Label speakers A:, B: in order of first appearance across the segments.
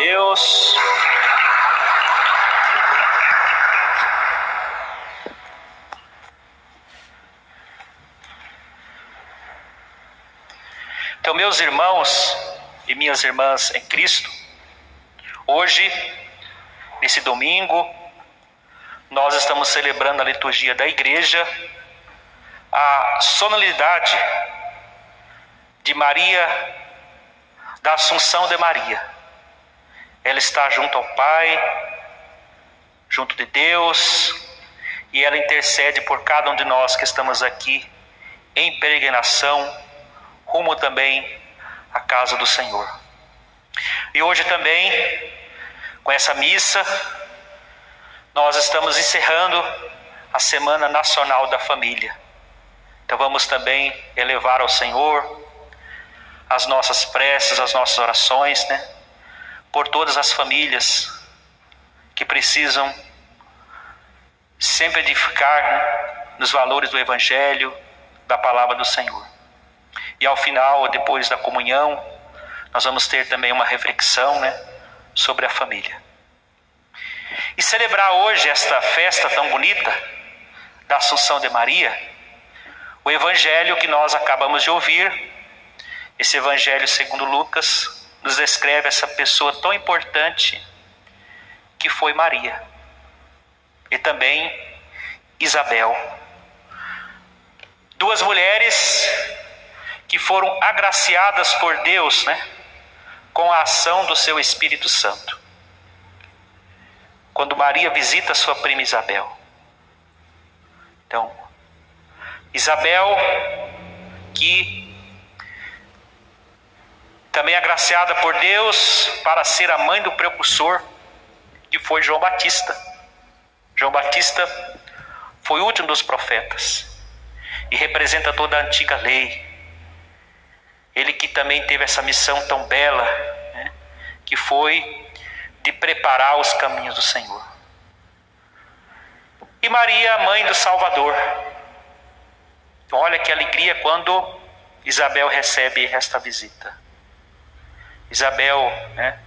A: Deus. Então, meus irmãos e minhas irmãs em Cristo, hoje, nesse domingo, nós estamos celebrando a liturgia da igreja, a sonoridade de Maria, da Assunção de Maria. Ela está junto ao Pai, junto de Deus, e ela intercede por cada um de nós que estamos aqui em peregrinação, rumo também à casa do Senhor. E hoje também, com essa missa, nós estamos encerrando a Semana Nacional da Família. Então vamos também elevar ao Senhor as nossas preces, as nossas orações, né? Por todas as famílias que precisam sempre edificar nos valores do Evangelho, da palavra do Senhor. E ao final, depois da comunhão, nós vamos ter também uma reflexão né? sobre a família. E celebrar hoje esta festa tão bonita da Assunção de Maria, o evangelho que nós acabamos de ouvir, esse evangelho segundo Lucas, nos descreve essa pessoa tão importante que foi Maria e também Isabel. Duas mulheres que foram agraciadas por Deus, né, com a ação do seu Espírito Santo quando Maria visita sua prima Isabel. Então, Isabel, que também agraciada por Deus para ser a mãe do precursor, que foi João Batista. João Batista foi o último dos profetas e representa toda a antiga lei. Ele que também teve essa missão tão bela, né, que foi de preparar os caminhos do Senhor. E Maria, mãe do Salvador. Olha que alegria quando Isabel recebe esta visita. Isabel né,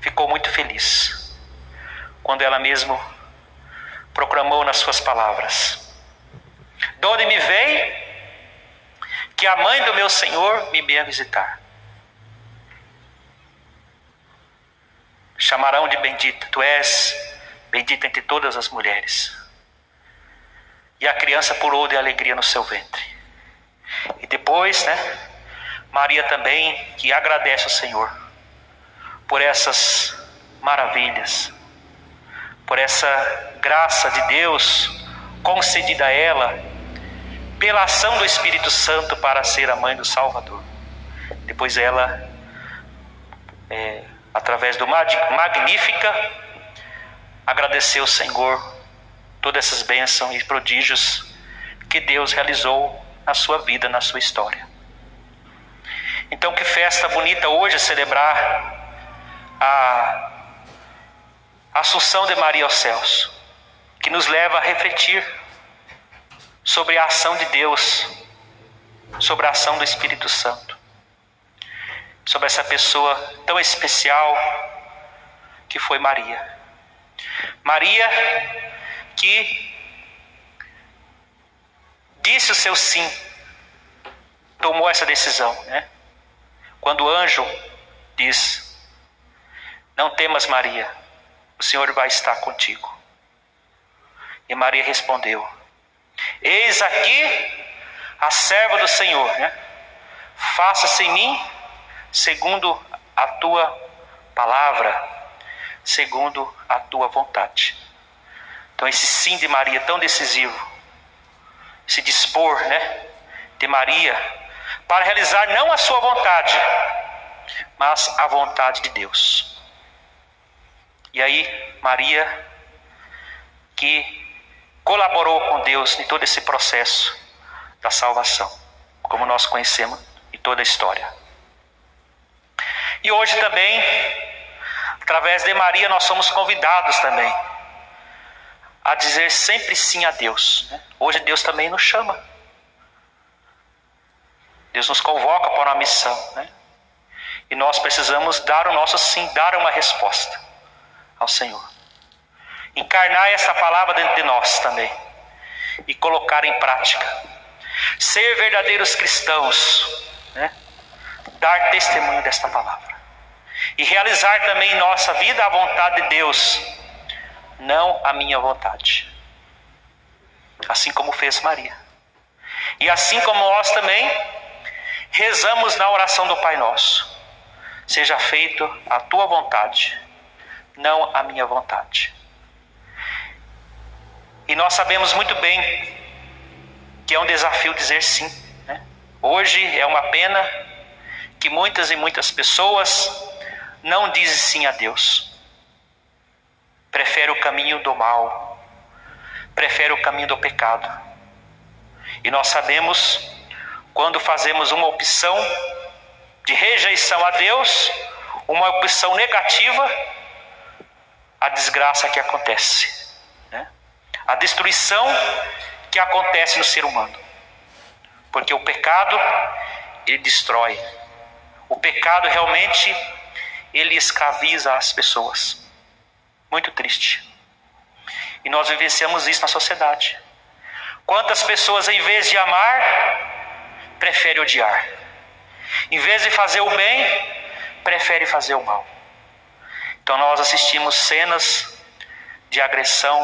A: ficou muito feliz quando ela mesmo proclamou nas suas palavras: De onde me vem que a mãe do meu Senhor me venha visitar. chamarão de bendita. Tu és bendita entre todas as mulheres. E a criança pulou de alegria no seu ventre. E depois, né, Maria também, que agradece ao Senhor por essas maravilhas, por essa graça de Deus concedida a ela, pela ação do Espírito Santo para ser a mãe do Salvador. Depois ela é, através do Magnífica, agradecer ao Senhor todas essas bênçãos e prodígios que Deus realizou na sua vida, na sua história. Então, que festa bonita hoje celebrar a Assunção de Maria aos céus, que nos leva a refletir sobre a ação de Deus, sobre a ação do Espírito Santo sobre essa pessoa tão especial que foi Maria. Maria que disse o seu sim, tomou essa decisão, né? Quando o anjo diz: Não temas, Maria, o Senhor vai estar contigo. E Maria respondeu: Eis aqui a serva do Senhor, né? Faça-se em mim segundo a tua palavra, segundo a tua vontade. Então, esse sim de Maria tão decisivo, se dispor, né, de Maria, para realizar não a sua vontade, mas a vontade de Deus. E aí, Maria, que colaborou com Deus em todo esse processo da salvação, como nós conhecemos em toda a história. E hoje também, através de Maria, nós somos convidados também a dizer sempre sim a Deus. Né? Hoje Deus também nos chama. Deus nos convoca para uma missão. Né? E nós precisamos dar o nosso sim, dar uma resposta ao Senhor. Encarnar essa palavra dentro de nós também e colocar em prática. Ser verdadeiros cristãos, né? dar testemunho desta palavra e realizar também em nossa vida a vontade de Deus, não a minha vontade. Assim como fez Maria. E assim como nós também rezamos na oração do Pai Nosso: seja feito a tua vontade, não a minha vontade. E nós sabemos muito bem que é um desafio dizer sim. Né? Hoje é uma pena que muitas e muitas pessoas não dizem sim a Deus. Prefere o caminho do mal, prefere o caminho do pecado. E nós sabemos quando fazemos uma opção de rejeição a Deus, uma opção negativa, a desgraça que acontece, né? a destruição que acontece no ser humano. Porque o pecado, ele destrói. O pecado realmente, ele escraviza as pessoas. Muito triste. E nós vivenciamos isso na sociedade. Quantas pessoas, em vez de amar, preferem odiar. Em vez de fazer o bem, prefere fazer o mal. Então nós assistimos cenas de agressão,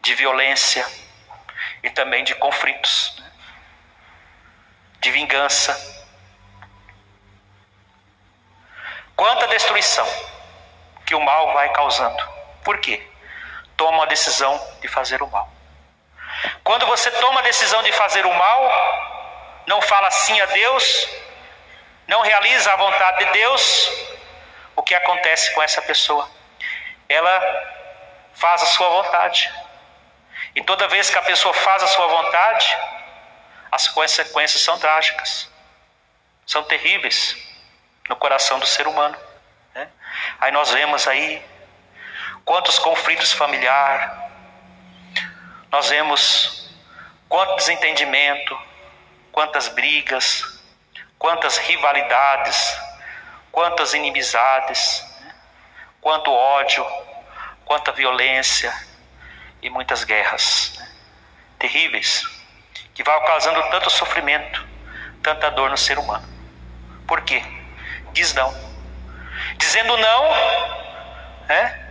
A: de violência e também de conflitos, de vingança. Quanta destruição que o mal vai causando. Por quê? Toma a decisão de fazer o mal. Quando você toma a decisão de fazer o mal, não fala sim a Deus, não realiza a vontade de Deus, o que acontece com essa pessoa? Ela faz a sua vontade. E toda vez que a pessoa faz a sua vontade, as consequências são trágicas, são terríveis no coração do ser humano. Né? Aí nós vemos aí quantos conflitos familiares, nós vemos quanto desentendimento, quantas brigas, quantas rivalidades, quantas inimizades, quanto ódio, quanta violência e muitas guerras terríveis que vai causando tanto sofrimento, tanta dor no ser humano. Por quê? Diz não. Dizendo não, né?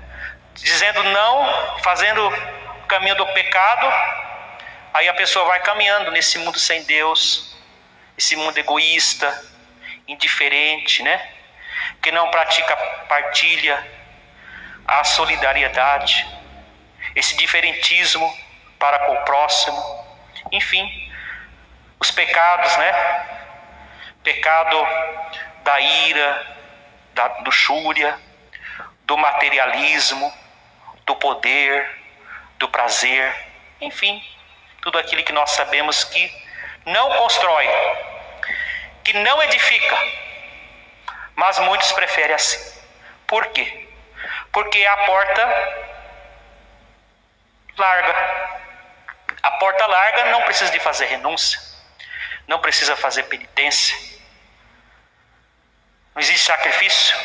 A: dizendo não, fazendo o caminho do pecado, aí a pessoa vai caminhando nesse mundo sem Deus, esse mundo egoísta, indiferente, né? que não pratica partilha, a solidariedade, esse diferentismo para com o próximo, enfim, os pecados, né? Pecado da ira, da luxúria, do materialismo, do poder, do prazer, enfim, tudo aquilo que nós sabemos que não constrói, que não edifica, mas muitos preferem assim. Por quê? Porque a porta larga. A porta larga não precisa de fazer renúncia, não precisa fazer penitência, não existe sacrifício.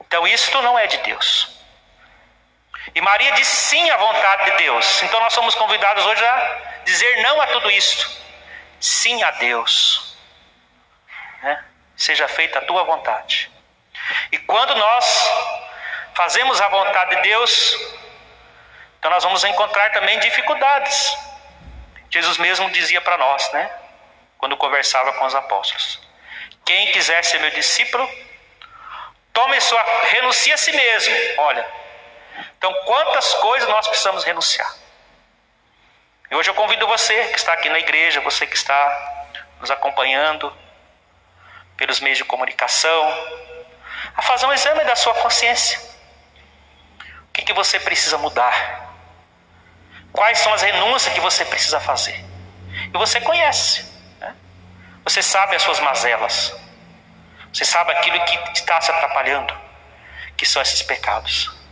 A: Então isto não é de Deus. E Maria disse sim à vontade de Deus. Então nós somos convidados hoje a dizer não a tudo isto. Sim a Deus né? seja feita a tua vontade. E quando nós fazemos a vontade de Deus, então nós vamos encontrar também dificuldades. Jesus mesmo dizia para nós, né? Quando conversava com os apóstolos: Quem quiser ser meu discípulo, tome sua renuncie a si mesmo. Olha, então quantas coisas nós precisamos renunciar. E hoje eu convido você que está aqui na igreja, você que está nos acompanhando, pelos meios de comunicação, a fazer um exame da sua consciência. O que, que você precisa mudar? Quais são as renúncias que você precisa fazer? E você conhece, né? você sabe as suas mazelas, você sabe aquilo que está se atrapalhando, que são esses pecados.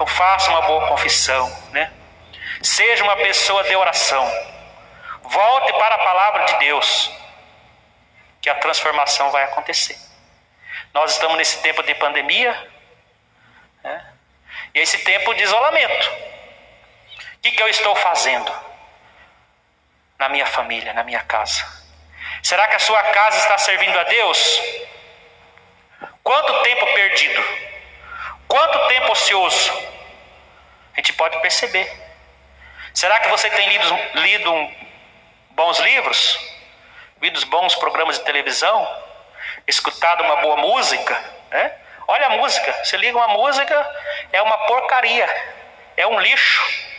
A: Então faça uma boa confissão, né? Seja uma pessoa de oração. Volte para a palavra de Deus. que a transformação vai acontecer. Nós estamos nesse tempo de pandemia né? e esse tempo de isolamento. O que, que eu estou fazendo na minha família, na minha casa? Será que a sua casa está servindo a Deus? Quanto tempo perdido? Quanto tempo ocioso? A gente pode perceber. Será que você tem lido, lido bons livros? Lido bons programas de televisão? Escutado uma boa música? Né? Olha a música. Você liga uma música, é uma porcaria. É um lixo.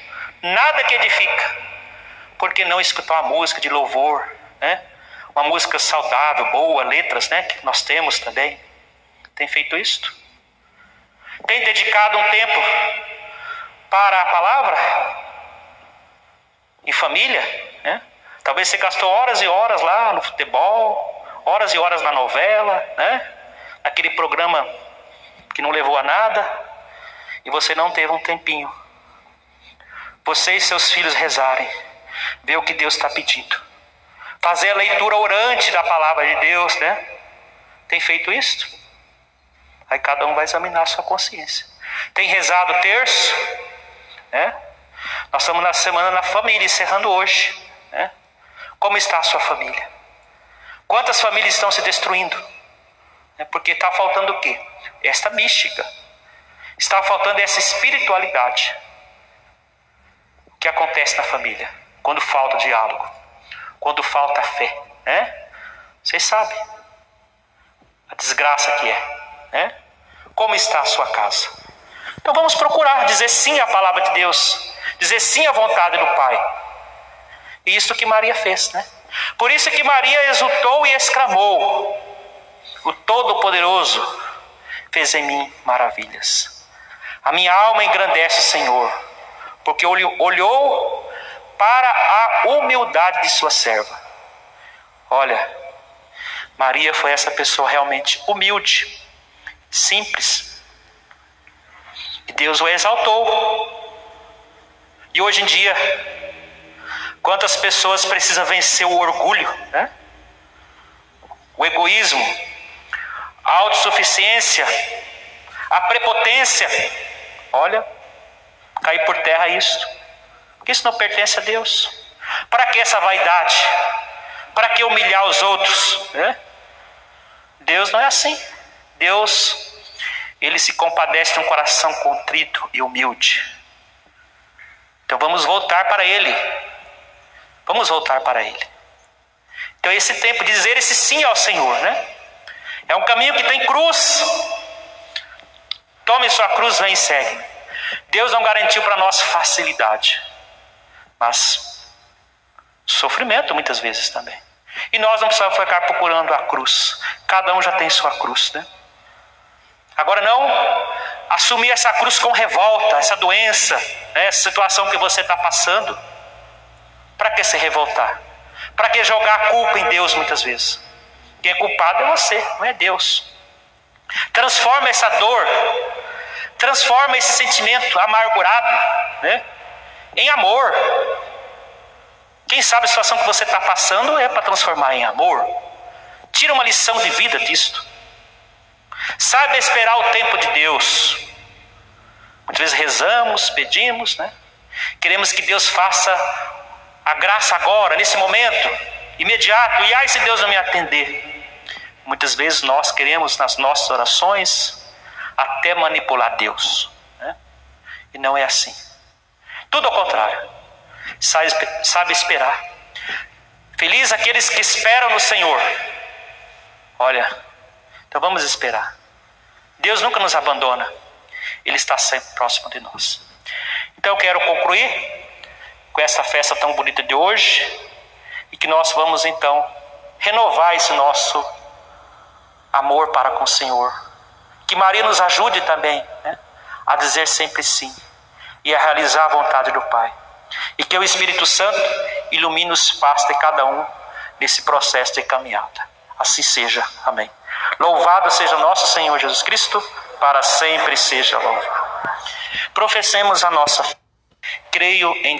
A: Nada que edifica. Porque não escutar uma música de louvor, né? Uma música saudável, boa, letras, né? Que nós temos também. Tem feito isto? Tem dedicado um tempo para a palavra? Em família? Né? Talvez você gastou horas e horas lá no futebol, horas e horas na novela, né? Aquele programa que não levou a nada, e você não teve um tempinho. Você e seus filhos rezarem, ver o que Deus está pedindo. Fazer a leitura orante da palavra de Deus, né? Tem feito isso? Aí cada um vai examinar a sua consciência. Tem rezado terço? Né? Nós estamos na semana da família, encerrando hoje. Né? Como está a sua família? Quantas famílias estão se destruindo? É porque está faltando o quê? Esta mística. Está faltando essa espiritualidade. O que acontece na família? Quando falta diálogo. Quando falta fé. Né? Vocês sabem. A desgraça que é. Né? Como está a sua casa? Então vamos procurar dizer sim à palavra de Deus, dizer sim à vontade do Pai. E isso que Maria fez, né? Por isso que Maria exultou e exclamou: O Todo-Poderoso fez em mim maravilhas. A minha alma engrandece o Senhor, porque olhou para a humildade de sua serva. Olha, Maria foi essa pessoa realmente humilde simples. E Deus o exaltou. E hoje em dia, quantas pessoas precisam vencer o orgulho, né? o egoísmo, a autossuficiência, a prepotência. Olha, cair por terra isso. Porque isso não pertence a Deus. Para que essa vaidade? Para que humilhar os outros? Né? Deus não é assim. Deus, ele se compadece de um coração contrito e humilde. Então vamos voltar para ele. Vamos voltar para ele. Então esse tempo de dizer esse sim ao Senhor, né? É um caminho que tem cruz. Tome sua cruz, vem e segue. Deus não garantiu para nós facilidade, mas sofrimento muitas vezes também. E nós não precisamos ficar procurando a cruz. Cada um já tem sua cruz, né? Agora, não assumir essa cruz com revolta, essa doença, né, essa situação que você está passando. Para que se revoltar? Para que jogar a culpa em Deus muitas vezes? Quem é culpado é você, não é Deus. Transforma essa dor, transforma esse sentimento amargurado né, em amor. Quem sabe a situação que você está passando é para transformar em amor. Tira uma lição de vida disto. Saiba esperar o tempo de Deus. Muitas vezes rezamos, pedimos, né? Queremos que Deus faça a graça agora, nesse momento, imediato. E ai se Deus não me atender. Muitas vezes nós queremos nas nossas orações até manipular Deus. Né? E não é assim. Tudo ao contrário. Sabe, sabe esperar. Feliz aqueles que esperam no Senhor. Olha, então vamos esperar. Deus nunca nos abandona. Ele está sempre próximo de nós. Então eu quero concluir com essa festa tão bonita de hoje e que nós vamos então renovar esse nosso amor para com o Senhor. Que Maria nos ajude também né, a dizer sempre sim e a realizar a vontade do Pai. E que o Espírito Santo ilumine os passos de cada um nesse processo de caminhada. Assim seja. Amém. Louvado seja nosso Senhor Jesus Cristo, para sempre seja louvado. Professemos a nossa fé. Creio em Deus.